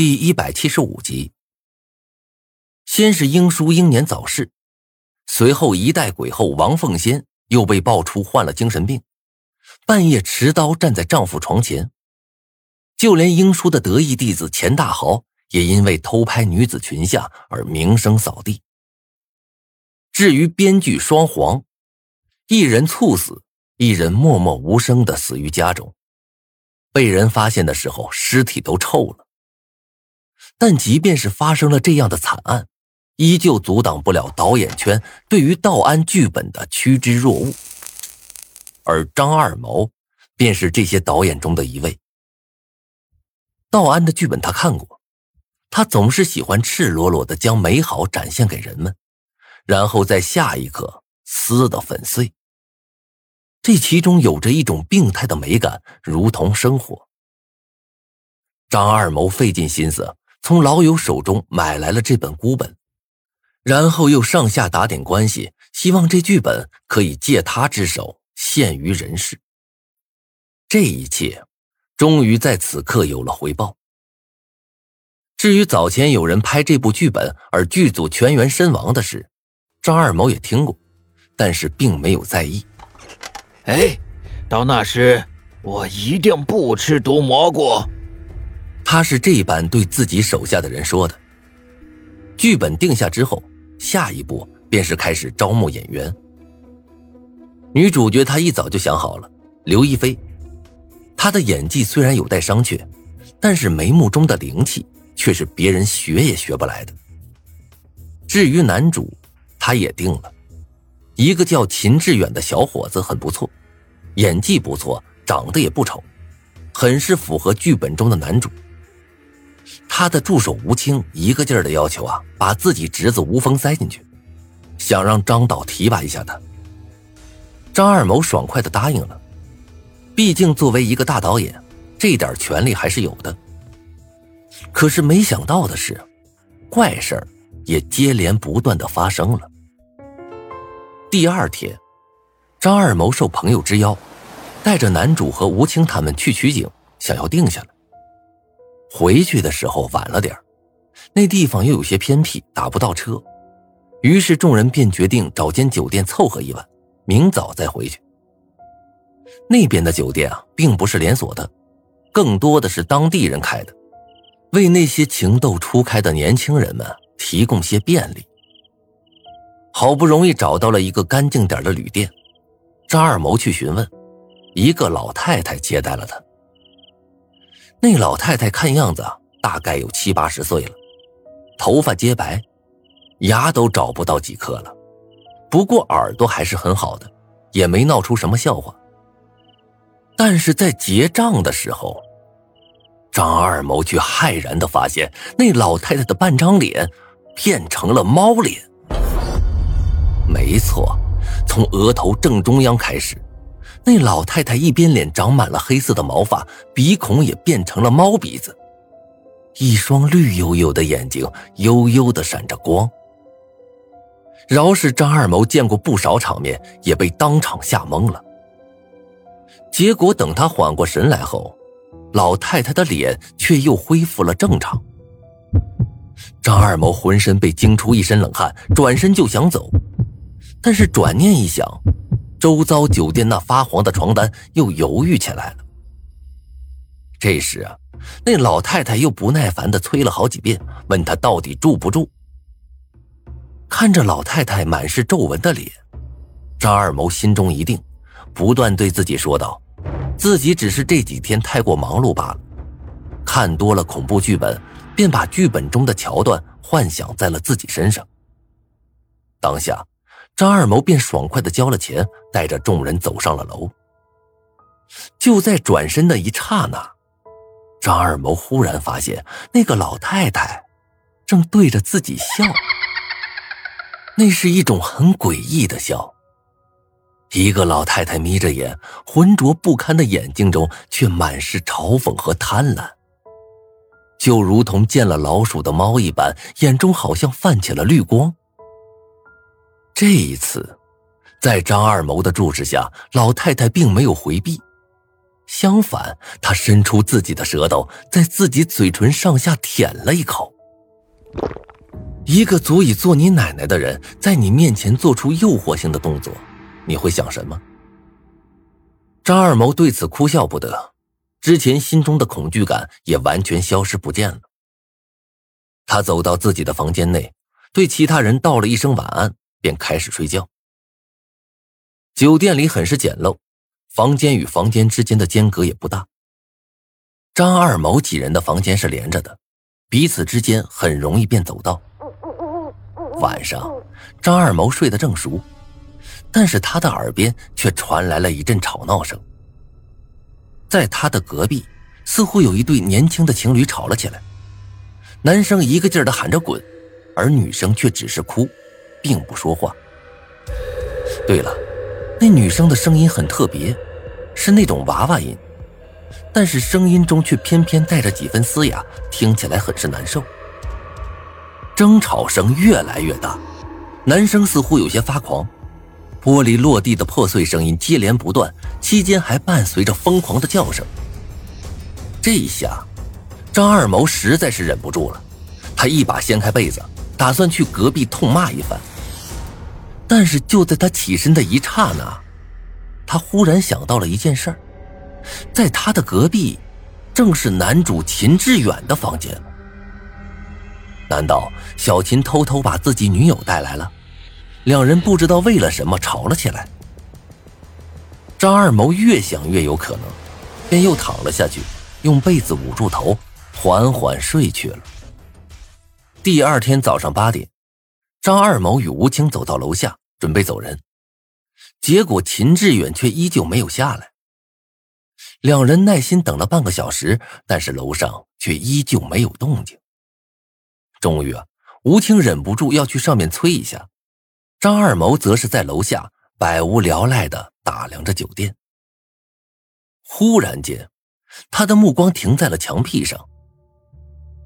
第一百七十五集。先是英叔英年早逝，随后一代鬼后王凤仙又被爆出患了精神病，半夜持刀站在丈夫床前。就连英叔的得意弟子钱大豪也因为偷拍女子裙下而名声扫地。至于编剧双簧，一人猝死，一人默默无声的死于家中，被人发现的时候，尸体都臭了。但即便是发生了这样的惨案，依旧阻挡不了导演圈对于道安剧本的趋之若鹜。而张二毛便是这些导演中的一位。道安的剧本他看过，他总是喜欢赤裸裸的将美好展现给人们，然后在下一刻撕得粉碎。这其中有着一种病态的美感，如同生活。张二毛费尽心思。从老友手中买来了这本孤本，然后又上下打点关系，希望这剧本可以借他之手现于人世。这一切，终于在此刻有了回报。至于早前有人拍这部剧本而剧组全员身亡的事，张二毛也听过，但是并没有在意。哎，到那时我一定不吃毒蘑菇。他是这般对自己手下的人说的。剧本定下之后，下一步便是开始招募演员。女主角她一早就想好了，刘亦菲。她的演技虽然有待商榷，但是眉目中的灵气却是别人学也学不来的。至于男主，他也定了，一个叫秦志远的小伙子很不错，演技不错，长得也不丑，很是符合剧本中的男主。他的助手吴清一个劲儿的要求啊，把自己侄子吴峰塞进去，想让张导提拔一下他。张二谋爽快的答应了，毕竟作为一个大导演，这点权利还是有的。可是没想到的是，怪事儿也接连不断的发生了。第二天，张二谋受朋友之邀，带着男主和吴清他们去取景，想要定下来。回去的时候晚了点那地方又有些偏僻，打不到车，于是众人便决定找间酒店凑合一晚，明早再回去。那边的酒店啊，并不是连锁的，更多的是当地人开的，为那些情窦初开的年轻人们提供些便利。好不容易找到了一个干净点的旅店，张二谋去询问，一个老太太接待了他。那老太太看样子大概有七八十岁了，头发洁白，牙都找不到几颗了，不过耳朵还是很好的，也没闹出什么笑话。但是在结账的时候，张二谋却骇然的发现，那老太太的半张脸变成了猫脸。没错，从额头正中央开始。那老太太一边脸长满了黑色的毛发，鼻孔也变成了猫鼻子，一双绿油油的眼睛幽幽的闪着光。饶是张二毛见过不少场面，也被当场吓懵了。结果等他缓过神来后，老太太的脸却又恢复了正常。张二毛浑身被惊出一身冷汗，转身就想走，但是转念一想。周遭酒店那发黄的床单又犹豫起来了。这时啊，那老太太又不耐烦的催了好几遍，问他到底住不住。看着老太太满是皱纹的脸，张二谋心中一定，不断对自己说道：“自己只是这几天太过忙碌罢了，看多了恐怖剧本，便把剧本中的桥段幻想在了自己身上。”当下。张二谋便爽快的交了钱，带着众人走上了楼。就在转身的一刹那，张二谋忽然发现那个老太太正对着自己笑，那是一种很诡异的笑。一个老太太眯着眼，浑浊不堪的眼睛中却满是嘲讽和贪婪，就如同见了老鼠的猫一般，眼中好像泛起了绿光。这一次，在张二谋的注视下，老太太并没有回避，相反，她伸出自己的舌头，在自己嘴唇上下舔了一口。一个足以做你奶奶的人，在你面前做出诱惑性的动作，你会想什么？张二谋对此哭笑不得，之前心中的恐惧感也完全消失不见了。他走到自己的房间内，对其他人道了一声晚安，便开始睡觉。酒店里很是简陋，房间与房间之间的间隔也不大。张二毛几人的房间是连着的，彼此之间很容易便走到。晚上，张二毛睡得正熟，但是他的耳边却传来了一阵吵闹声。在他的隔壁，似乎有一对年轻的情侣吵了起来，男生一个劲儿的喊着滚，而女生却只是哭，并不说话。对了，那女生的声音很特别，是那种娃娃音，但是声音中却偏偏带着几分嘶哑，听起来很是难受。争吵声越来越大，男生似乎有些发狂，玻璃落地的破碎声音接连不断，期间还伴随着疯狂的叫声。这一下，张二毛实在是忍不住了，他一把掀开被子，打算去隔壁痛骂一番。但是就在他起身的一刹那，他忽然想到了一件事儿，在他的隔壁，正是男主秦志远的房间。难道小秦偷偷把自己女友带来了？两人不知道为了什么吵了起来。张二谋越想越有可能，便又躺了下去，用被子捂住头，缓缓睡去了。第二天早上八点，张二谋与吴青走到楼下，准备走人，结果秦志远却依旧没有下来。两人耐心等了半个小时，但是楼上却依旧没有动静。终于啊，吴青忍不住要去上面催一下，张二谋则是在楼下百无聊赖的打量着酒店。忽然间，他的目光停在了墙壁上，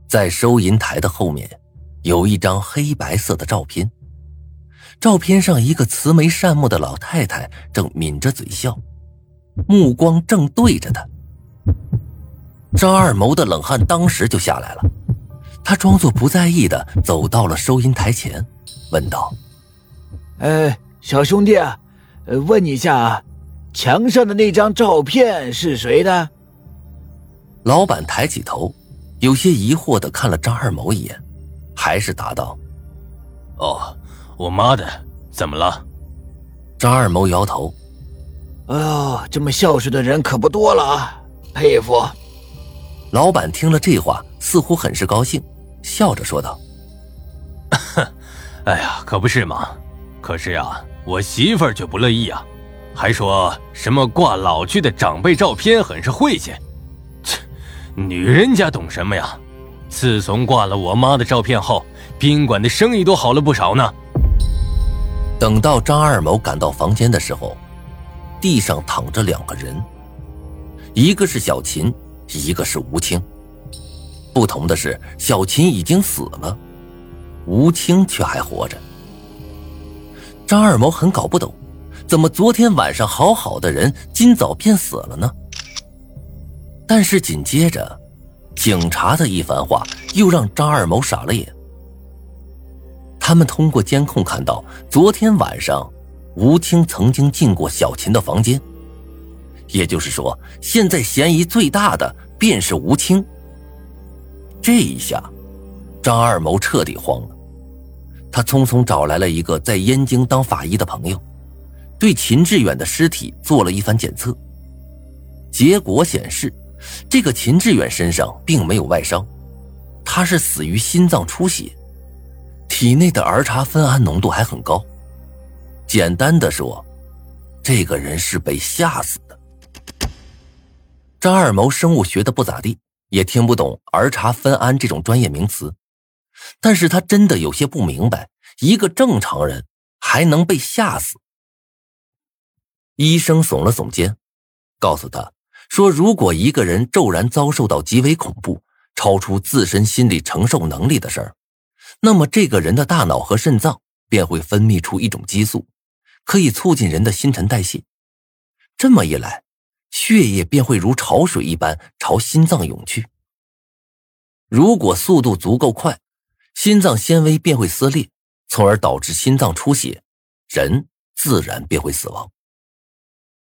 在收银台的后面，有一张黑白色的照片，照片上一个慈眉善目的老太太正抿着嘴笑，目光正对着他。张二谋的冷汗当时就下来了。他装作不在意的走到了收银台前，问道：“呃，小兄弟，呃，问你一下啊，墙上的那张照片是谁的？”老板抬起头，有些疑惑的看了张二谋一眼，还是答道：“哦，我妈的，怎么了？”张二谋摇头：“哎呦，这么孝顺的人可不多了啊，佩服。”老板听了这话，似乎很是高兴。笑着说道：“哎呀，可不是嘛！可是呀，我媳妇儿却不乐意啊，还说什么挂老去的长辈照片很是晦气。切，女人家懂什么呀？自从挂了我妈的照片后，宾馆的生意都好了不少呢。”等到张二谋赶到房间的时候，地上躺着两个人，一个是小秦，一个是吴青。不同的是，小秦已经死了，吴青却还活着。张二毛很搞不懂，怎么昨天晚上好好的人，今早便死了呢？但是紧接着，警察的一番话又让张二毛傻了眼。他们通过监控看到，昨天晚上吴青曾经进过小秦的房间，也就是说，现在嫌疑最大的便是吴青。这一下，张二谋彻底慌了。他匆匆找来了一个在燕京当法医的朋友，对秦志远的尸体做了一番检测。结果显示，这个秦志远身上并没有外伤，他是死于心脏出血，体内的儿茶酚胺浓度还很高。简单的说，这个人是被吓死的。张二谋生物学的不咋地。也听不懂儿茶酚胺这种专业名词，但是他真的有些不明白，一个正常人还能被吓死？医生耸了耸肩，告诉他说：“如果一个人骤然遭受到极为恐怖、超出自身心理承受能力的事儿，那么这个人的大脑和肾脏便会分泌出一种激素，可以促进人的新陈代谢。这么一来，血液便会如潮水一般朝心脏涌去。如果速度足够快，心脏纤维便会撕裂，从而导致心脏出血，人自然便会死亡。